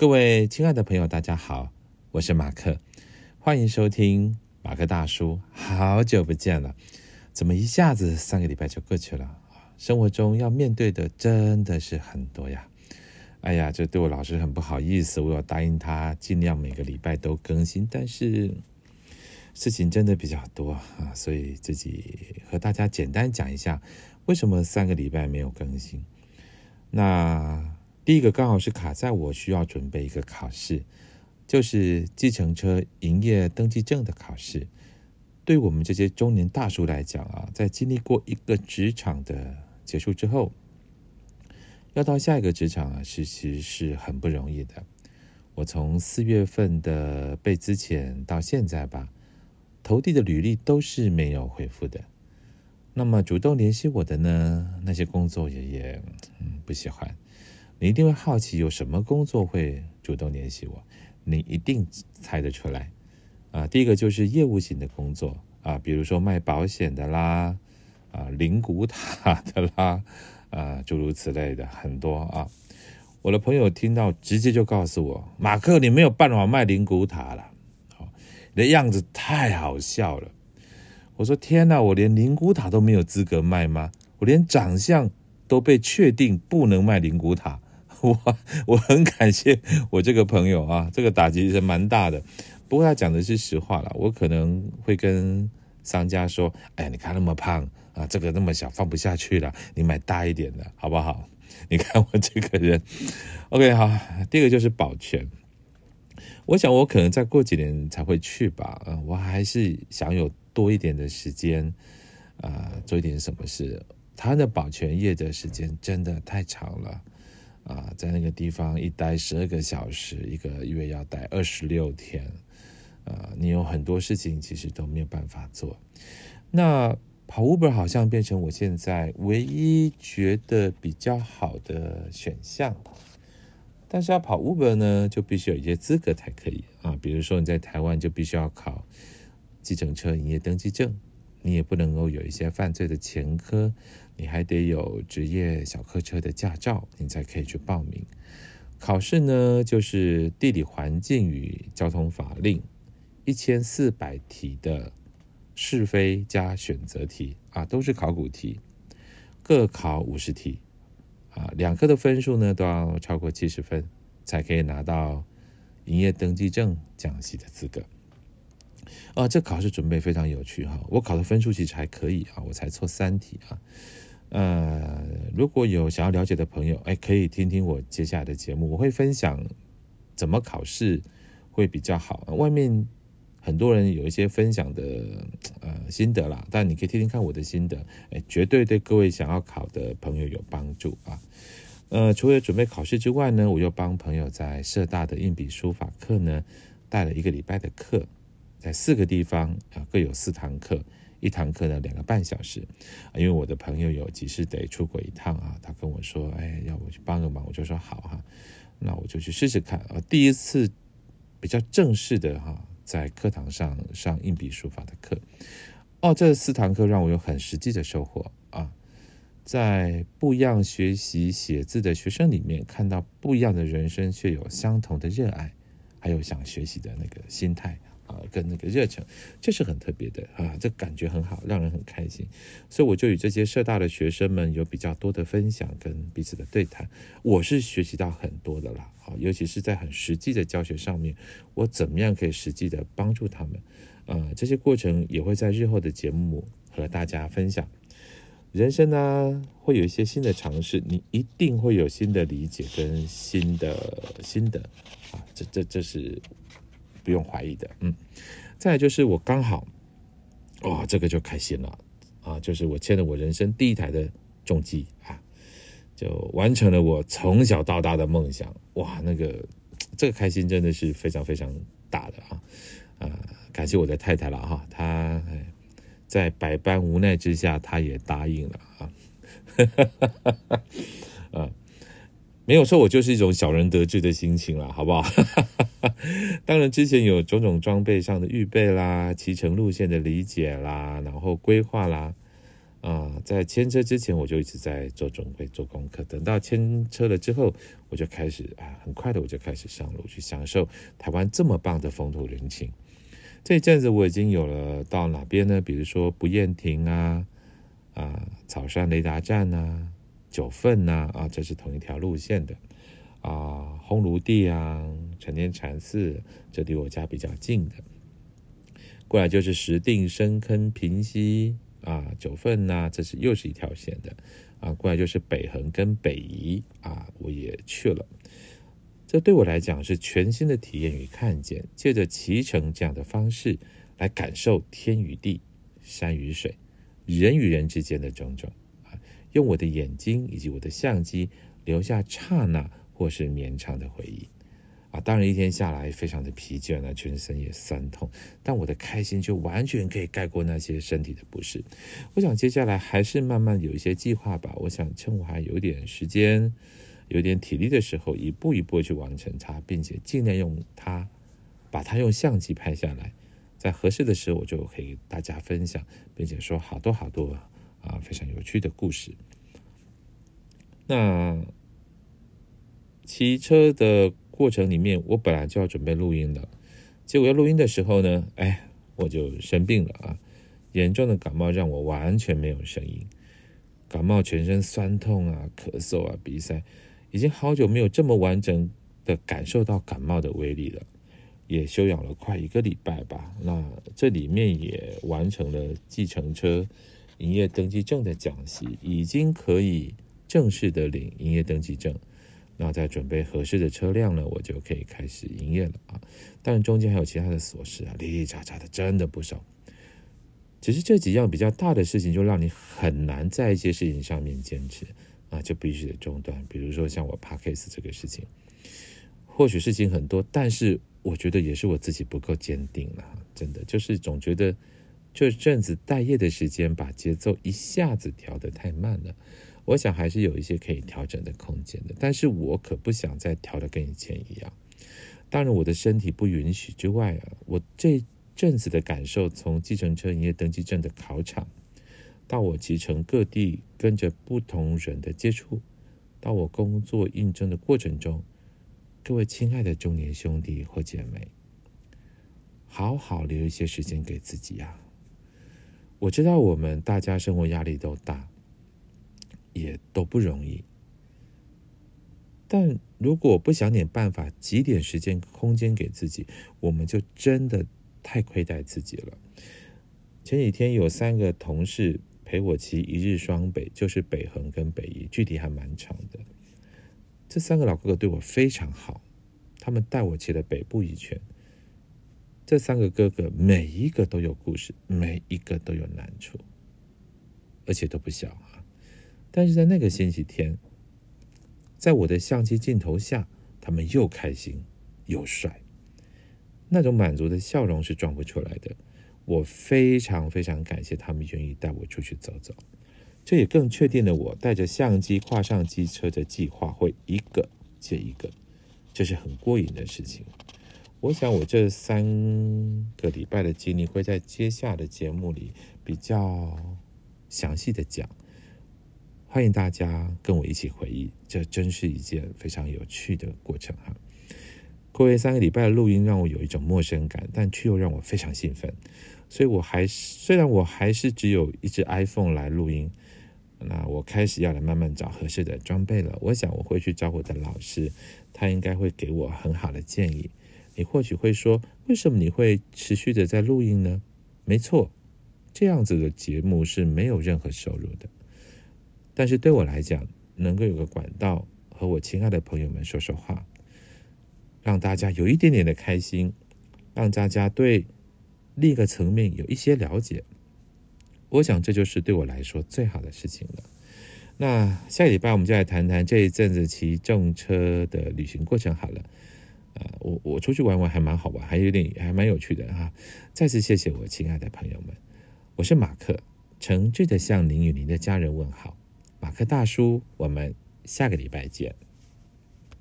各位亲爱的朋友，大家好，我是马克，欢迎收听马克大叔。好久不见了，怎么一下子三个礼拜就过去了？生活中要面对的真的是很多呀。哎呀，这对我老师很不好意思，我有答应他尽量每个礼拜都更新，但是事情真的比较多啊，所以自己和大家简单讲一下为什么三个礼拜没有更新。那。第一个刚好是卡在我需要准备一个考试，就是计程车营业登记证的考试。对我们这些中年大叔来讲啊，在经历过一个职场的结束之后，要到下一个职场啊，其实是很不容易的。我从四月份的被资遣到现在吧，投递的履历都是没有回复的。那么主动联系我的呢，那些工作也也不喜欢。你一定会好奇有什么工作会主动联系我？你一定猜得出来啊！第一个就是业务型的工作啊，比如说卖保险的啦，啊，灵骨塔 的啦，啊，诸如此类的很多啊。我的朋友听到直接就告诉我：“马克，你没有办法卖灵骨塔了，好，你的样子太好笑了。”我说：“天哪，我连灵骨塔都没有资格卖吗？我连长相都被确定不能卖灵骨塔。” 我我很感谢我这个朋友啊，这个打击是蛮大的。不过他讲的是实话了，我可能会跟商家说：“哎呀，你看那么胖啊，这个那么小放不下去了，你买大一点的好不好？” 你看我这个人，OK 好。第二个就是保全，我想我可能再过几年才会去吧。嗯，我还是想有多一点的时间啊，做一点什么事。他的保全业的时间真的太长了。啊，在那个地方一待十二个小时，一个月要待二十六天，啊，你有很多事情其实都没有办法做。那跑 Uber 好像变成我现在唯一觉得比较好的选项，但是要跑 Uber 呢，就必须有一些资格才可以啊，比如说你在台湾就必须要考计程车营业登记证。你也不能够有一些犯罪的前科，你还得有职业小客车的驾照，你才可以去报名考试呢。就是地理环境与交通法令一千四百题的是非加选择题啊，都是考古题，各考五十题啊，两科的分数呢都要超过七十分，才可以拿到营业登记证讲习的资格。啊，这考试准备非常有趣哈！我考的分数其实还可以啊，我才错三题啊。呃，如果有想要了解的朋友，哎，可以听听我接下来的节目，我会分享怎么考试会比较好。外面很多人有一些分享的呃心得啦，但你可以听听看我的心得，哎，绝对对各位想要考的朋友有帮助啊。呃，除了准备考试之外呢，我又帮朋友在社大的硬笔书法课呢带了一个礼拜的课。在四个地方啊，各有四堂课，一堂课呢两个半小时。啊因为我的朋友有急事得出国一趟啊，他跟我说，哎，要我去帮个忙，我就说好哈，那我就去试试看啊。第一次比较正式的哈，在课堂上上硬笔书法的课，哦，这四堂课让我有很实际的收获啊，在不一样学习写字的学生里面，看到不一样的人生，却有相同的热爱，还有想学习的那个心态。啊，跟那个热忱，这是很特别的啊，这感觉很好，让人很开心。所以我就与这些社大的学生们有比较多的分享跟彼此的对谈，我是学习到很多的啦。啊，尤其是在很实际的教学上面，我怎么样可以实际的帮助他们？啊，这些过程也会在日后的节目和大家分享。人生呢，会有一些新的尝试，你一定会有新的理解跟新的心得啊，这这这是。不用怀疑的，嗯，再就是我刚好，哦，这个就开心了啊，就是我签了我人生第一台的重机啊，就完成了我从小到大的梦想，哇，那个这个开心真的是非常非常大的啊啊，感谢我的太太了哈，她在百般无奈之下，她也答应了啊，啊。没有错，我就是一种小人得志的心情了，好不好？当然，之前有种种装备上的预备啦，骑乘路线的理解啦，然后规划啦，啊，在牵车之前，我就一直在做准备、做功课。等到牵车了之后，我就开始啊，很快的我就开始上路去享受台湾这么棒的风土人情。这一阵子我已经有了到哪边呢？比如说不厌亭啊，啊草山雷达站呐，九份呐，啊这是同一条路线的。啊烘炉地啊，成天禅寺，这离我家比较近的。过来就是石定、深坑、平溪。啊，九份呐，这是又是一条线的，啊，过来就是北横跟北宜啊，我也去了。这对我来讲是全新的体验与看见，借着骑乘这样的方式来感受天与地、山与水、人与人之间的种种啊，用我的眼睛以及我的相机留下刹那或是绵长的回忆。啊，当然一天下来非常的疲倦了，全身也酸痛，但我的开心就完全可以盖过那些身体的不适。我想接下来还是慢慢有一些计划吧。我想趁我还有点时间、有点体力的时候，一步一步去完成它，并且尽量用它，把它用相机拍下来，在合适的时候我就可以大家分享，并且说好多好多啊非常有趣的故事。那骑车的。过程里面，我本来就要准备录音的，结果要录音的时候呢，哎，我就生病了啊！严重的感冒让我完全没有声音，感冒全身酸痛啊，咳嗽啊，鼻塞，已经好久没有这么完整的感受到感冒的威力了。也休养了快一个礼拜吧，那这里面也完成了计程车营业登记证的讲习，已经可以正式的领营业登记证。那在准备合适的车辆呢，我就可以开始营业了啊！当然中间还有其他的琐事啊，哩哩喳喳的，真的不少。只是这几样比较大的事情，就让你很难在一些事情上面坚持啊，就必须得中断。比如说像我 p a c a s e 这个事情，或许事情很多，但是我觉得也是我自己不够坚定了，真的就是总觉得这阵子待业的时间，把节奏一下子调得太慢了。我想还是有一些可以调整的空间的，但是我可不想再调的跟以前一样。当然，我的身体不允许之外啊，我这阵子的感受，从计程车营业登记证的考场，到我骑乘各地跟着不同人的接触，到我工作应征的过程中，各位亲爱的中年兄弟或姐妹，好好留一些时间给自己呀。我知道我们大家生活压力都大。也都不容易，但如果不想点办法，挤点时间空间给自己，我们就真的太亏待自己了。前几天有三个同事陪我骑一日双北，就是北横跟北宜，距离还蛮长的。这三个老哥哥对我非常好，他们带我骑了北部一圈。这三个哥哥每一个都有故事，每一个都有难处，而且都不小啊。但是在那个星期天，在我的相机镜头下，他们又开心又帅，那种满足的笑容是装不出来的。我非常非常感谢他们愿意带我出去走走，这也更确定了我带着相机跨上机车的计划会一个接一个，这是很过瘾的事情。我想我这三个礼拜的经历会在接下的节目里比较详细的讲。欢迎大家跟我一起回忆，这真是一件非常有趣的过程哈。过去三个礼拜的录音让我有一种陌生感，但却又让我非常兴奋。所以我还是虽然我还是只有一只 iPhone 来录音，那我开始要来慢慢找合适的装备了。我想我会去找我的老师，他应该会给我很好的建议。你或许会说，为什么你会持续的在录音呢？没错，这样子的节目是没有任何收入的。但是对我来讲，能够有个管道和我亲爱的朋友们说说话，让大家有一点点的开心，让大家对另一个层面有一些了解，我想这就是对我来说最好的事情了。那下礼拜我们就来谈谈这一阵子骑重车的旅行过程好了。啊，我我出去玩玩还蛮好玩，还有点还蛮有趣的哈。再次谢谢我亲爱的朋友们，我是马克，诚挚的向您与您的家人问好。马克大叔，我们下个礼拜见。